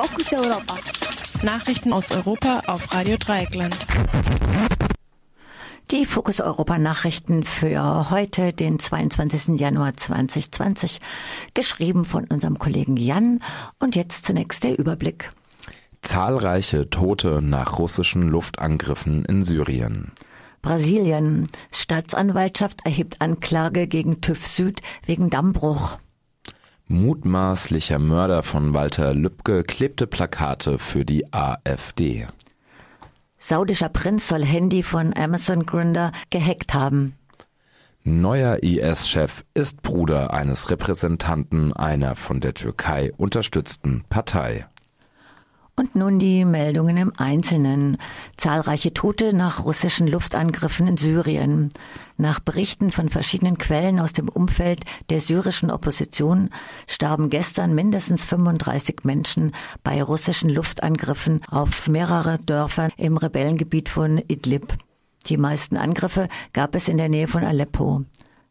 Fokus Europa. Nachrichten aus Europa auf Radio Dreieckland. Die Fokus Europa Nachrichten für heute, den 22. Januar 2020, geschrieben von unserem Kollegen Jan. Und jetzt zunächst der Überblick. Zahlreiche Tote nach russischen Luftangriffen in Syrien. Brasilien. Staatsanwaltschaft erhebt Anklage gegen TÜV Süd wegen Dammbruch. Mutmaßlicher Mörder von Walter Lübcke klebte Plakate für die AfD. Saudischer Prinz soll Handy von Amazon-Gründer gehackt haben. Neuer IS-Chef ist Bruder eines Repräsentanten einer von der Türkei unterstützten Partei. Und nun die Meldungen im Einzelnen. Zahlreiche Tote nach russischen Luftangriffen in Syrien. Nach Berichten von verschiedenen Quellen aus dem Umfeld der syrischen Opposition starben gestern mindestens 35 Menschen bei russischen Luftangriffen auf mehrere Dörfer im Rebellengebiet von Idlib. Die meisten Angriffe gab es in der Nähe von Aleppo.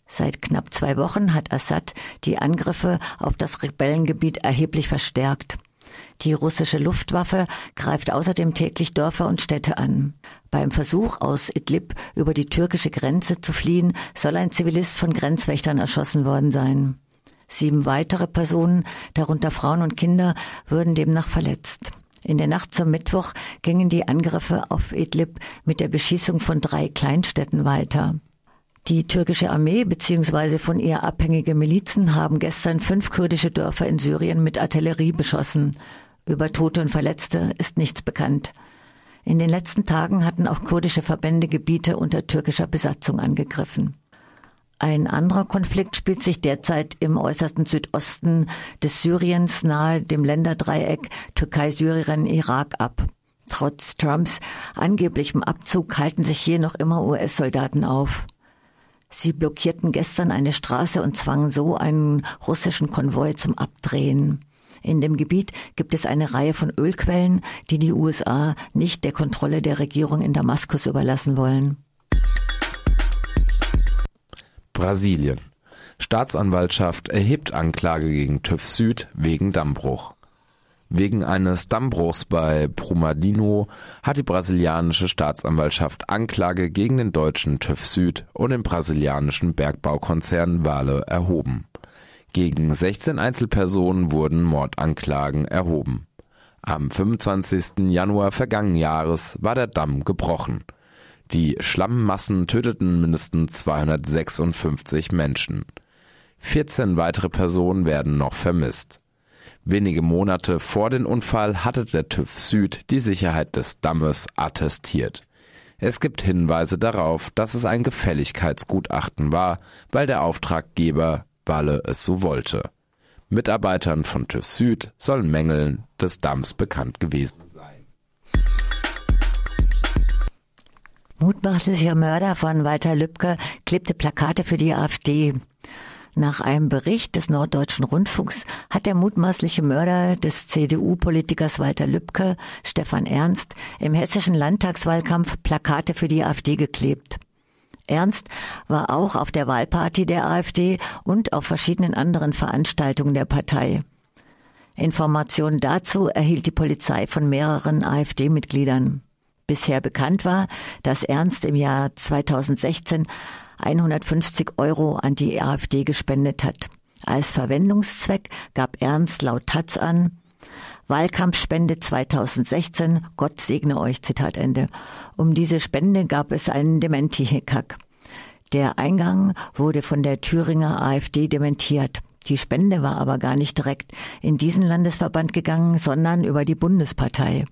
Seit knapp zwei Wochen hat Assad die Angriffe auf das Rebellengebiet erheblich verstärkt. Die russische Luftwaffe greift außerdem täglich Dörfer und Städte an. Beim Versuch, aus Idlib über die türkische Grenze zu fliehen, soll ein Zivilist von Grenzwächtern erschossen worden sein. Sieben weitere Personen, darunter Frauen und Kinder, würden demnach verletzt. In der Nacht zum Mittwoch gingen die Angriffe auf Idlib mit der Beschießung von drei Kleinstädten weiter. Die türkische Armee bzw. von ihr abhängige Milizen haben gestern fünf kurdische Dörfer in Syrien mit Artillerie beschossen. Über Tote und Verletzte ist nichts bekannt. In den letzten Tagen hatten auch kurdische Verbände Gebiete unter türkischer Besatzung angegriffen. Ein anderer Konflikt spielt sich derzeit im äußersten Südosten des Syriens nahe dem Länderdreieck Türkei-Syrien-Irak ab. Trotz Trumps angeblichem Abzug halten sich hier noch immer US-Soldaten auf. Sie blockierten gestern eine Straße und zwangen so einen russischen Konvoi zum Abdrehen. In dem Gebiet gibt es eine Reihe von Ölquellen, die die USA nicht der Kontrolle der Regierung in Damaskus überlassen wollen. Brasilien. Staatsanwaltschaft erhebt Anklage gegen TÜV Süd wegen Dammbruch. Wegen eines Dammbruchs bei Brumadinho hat die brasilianische Staatsanwaltschaft Anklage gegen den deutschen TÜV Süd und den brasilianischen Bergbaukonzern Vale erhoben. Gegen 16 Einzelpersonen wurden Mordanklagen erhoben. Am 25. Januar vergangenen Jahres war der Damm gebrochen. Die Schlammmassen töteten mindestens 256 Menschen. 14 weitere Personen werden noch vermisst. Wenige Monate vor dem Unfall hatte der TÜV Süd die Sicherheit des Dammes attestiert. Es gibt Hinweise darauf, dass es ein Gefälligkeitsgutachten war, weil der Auftraggeber Walle es so wollte. Mitarbeitern von TÜV Süd sollen Mängeln des Damms bekannt gewesen sein. Mutmaßlicher Mörder von Walter Lübcke klebte Plakate für die AfD. Nach einem Bericht des Norddeutschen Rundfunks hat der mutmaßliche Mörder des CDU-Politikers Walter Lübcke, Stefan Ernst, im hessischen Landtagswahlkampf Plakate für die AfD geklebt. Ernst war auch auf der Wahlparty der AfD und auf verschiedenen anderen Veranstaltungen der Partei. Informationen dazu erhielt die Polizei von mehreren AfD-Mitgliedern. Bisher bekannt war, dass Ernst im Jahr 2016 150 Euro an die AfD gespendet hat. Als Verwendungszweck gab Ernst laut Taz an, Wahlkampfspende 2016, Gott segne euch, Zitat Ende. Um diese Spende gab es einen Dementi-Hickhack. Der Eingang wurde von der Thüringer AfD dementiert. Die Spende war aber gar nicht direkt in diesen Landesverband gegangen, sondern über die Bundespartei.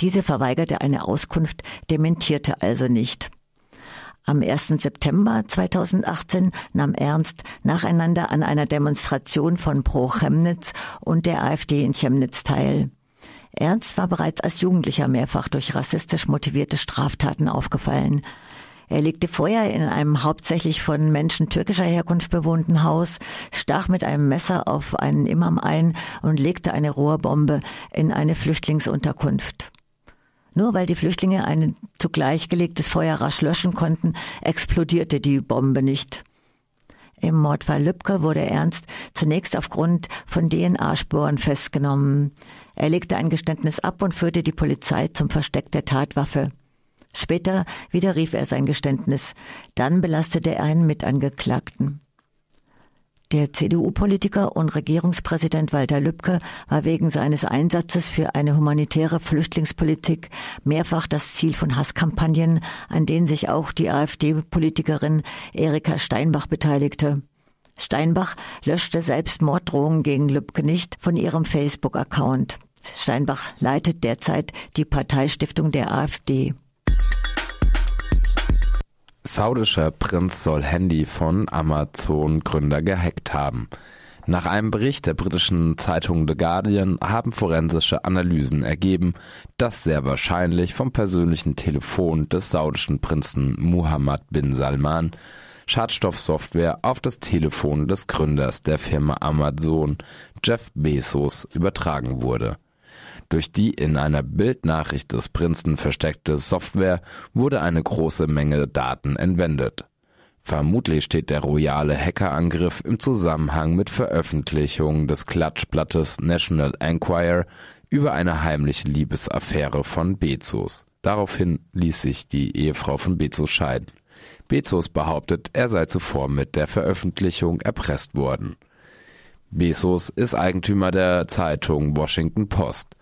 Diese verweigerte eine Auskunft, dementierte also nicht. Am 1. September 2018 nahm Ernst nacheinander an einer Demonstration von Pro Chemnitz und der AfD in Chemnitz teil. Ernst war bereits als Jugendlicher mehrfach durch rassistisch motivierte Straftaten aufgefallen. Er legte Feuer in einem hauptsächlich von Menschen türkischer Herkunft bewohnten Haus, stach mit einem Messer auf einen Imam ein und legte eine Rohrbombe in eine Flüchtlingsunterkunft. Nur weil die Flüchtlinge ein zugleich gelegtes Feuer rasch löschen konnten, explodierte die Bombe nicht. Im Mordfall Lübcke wurde Ernst zunächst aufgrund von DNA-Spuren festgenommen. Er legte ein Geständnis ab und führte die Polizei zum Versteck der Tatwaffe. Später widerrief er sein Geständnis. Dann belastete er einen Mitangeklagten. Der CDU-Politiker und Regierungspräsident Walter Lübcke war wegen seines Einsatzes für eine humanitäre Flüchtlingspolitik mehrfach das Ziel von Hasskampagnen, an denen sich auch die AfD-Politikerin Erika Steinbach beteiligte. Steinbach löschte selbst Morddrohungen gegen Lübcke nicht von ihrem Facebook-Account. Steinbach leitet derzeit die Parteistiftung der AfD. Saudischer Prinz soll Handy von Amazon-Gründer gehackt haben. Nach einem Bericht der britischen Zeitung The Guardian haben forensische Analysen ergeben, dass sehr wahrscheinlich vom persönlichen Telefon des saudischen Prinzen Muhammad bin Salman Schadstoffsoftware auf das Telefon des Gründers der Firma Amazon, Jeff Bezos, übertragen wurde. Durch die in einer Bildnachricht des Prinzen versteckte Software wurde eine große Menge Daten entwendet. Vermutlich steht der royale Hackerangriff im Zusammenhang mit Veröffentlichung des Klatschblattes National Enquirer über eine heimliche Liebesaffäre von Bezos. Daraufhin ließ sich die Ehefrau von Bezos scheiden. Bezos behauptet, er sei zuvor mit der Veröffentlichung erpresst worden. Bezos ist Eigentümer der Zeitung Washington Post.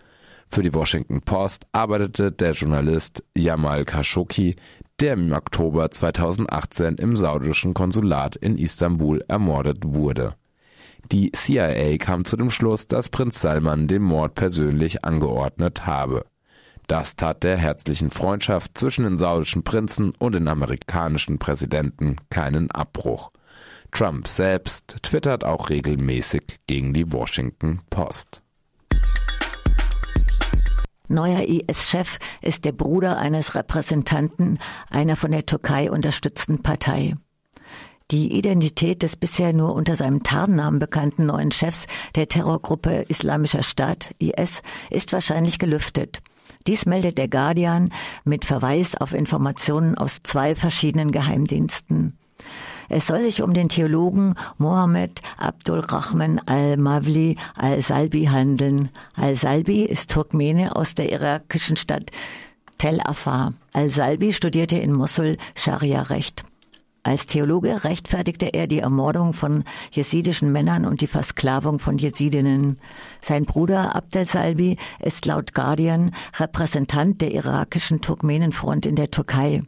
Für die Washington Post arbeitete der Journalist Jamal Khashoggi, der im Oktober 2018 im saudischen Konsulat in Istanbul ermordet wurde. Die CIA kam zu dem Schluss, dass Prinz Salman den Mord persönlich angeordnet habe. Das tat der herzlichen Freundschaft zwischen den saudischen Prinzen und den amerikanischen Präsidenten keinen Abbruch. Trump selbst twittert auch regelmäßig gegen die Washington Post. Neuer IS-Chef ist der Bruder eines Repräsentanten einer von der Türkei unterstützten Partei. Die Identität des bisher nur unter seinem Tarnnamen bekannten neuen Chefs der Terrorgruppe Islamischer Staat IS ist wahrscheinlich gelüftet. Dies meldet der Guardian mit Verweis auf Informationen aus zwei verschiedenen Geheimdiensten. Es soll sich um den Theologen Mohammed Abdul Rahman al-Mavli al-Salbi handeln. Al-Salbi ist Turkmene aus der irakischen Stadt Tel Afar. Al-Salbi studierte in Mosul Scharia-Recht. Als Theologe rechtfertigte er die Ermordung von jesidischen Männern und die Versklavung von Jesidinnen. Sein Bruder Abdel Salbi ist laut Guardian Repräsentant der irakischen Turkmenenfront in der Türkei.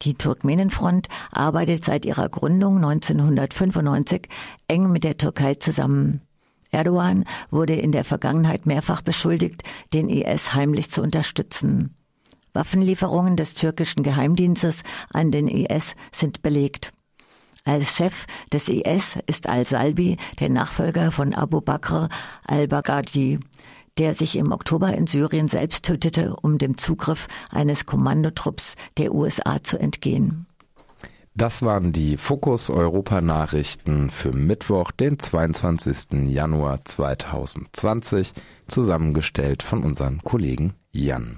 Die Turkmenenfront arbeitet seit ihrer Gründung 1995 eng mit der Türkei zusammen. Erdogan wurde in der Vergangenheit mehrfach beschuldigt, den IS heimlich zu unterstützen. Waffenlieferungen des türkischen Geheimdienstes an den IS sind belegt. Als Chef des IS ist al-Salbi der Nachfolger von Abu Bakr al-Baghdadi, der sich im Oktober in Syrien selbst tötete, um dem Zugriff eines Kommandotrupps der USA zu entgehen. Das waren die Fokus Europa Nachrichten für Mittwoch, den 22. Januar 2020, zusammengestellt von unserem Kollegen Jan.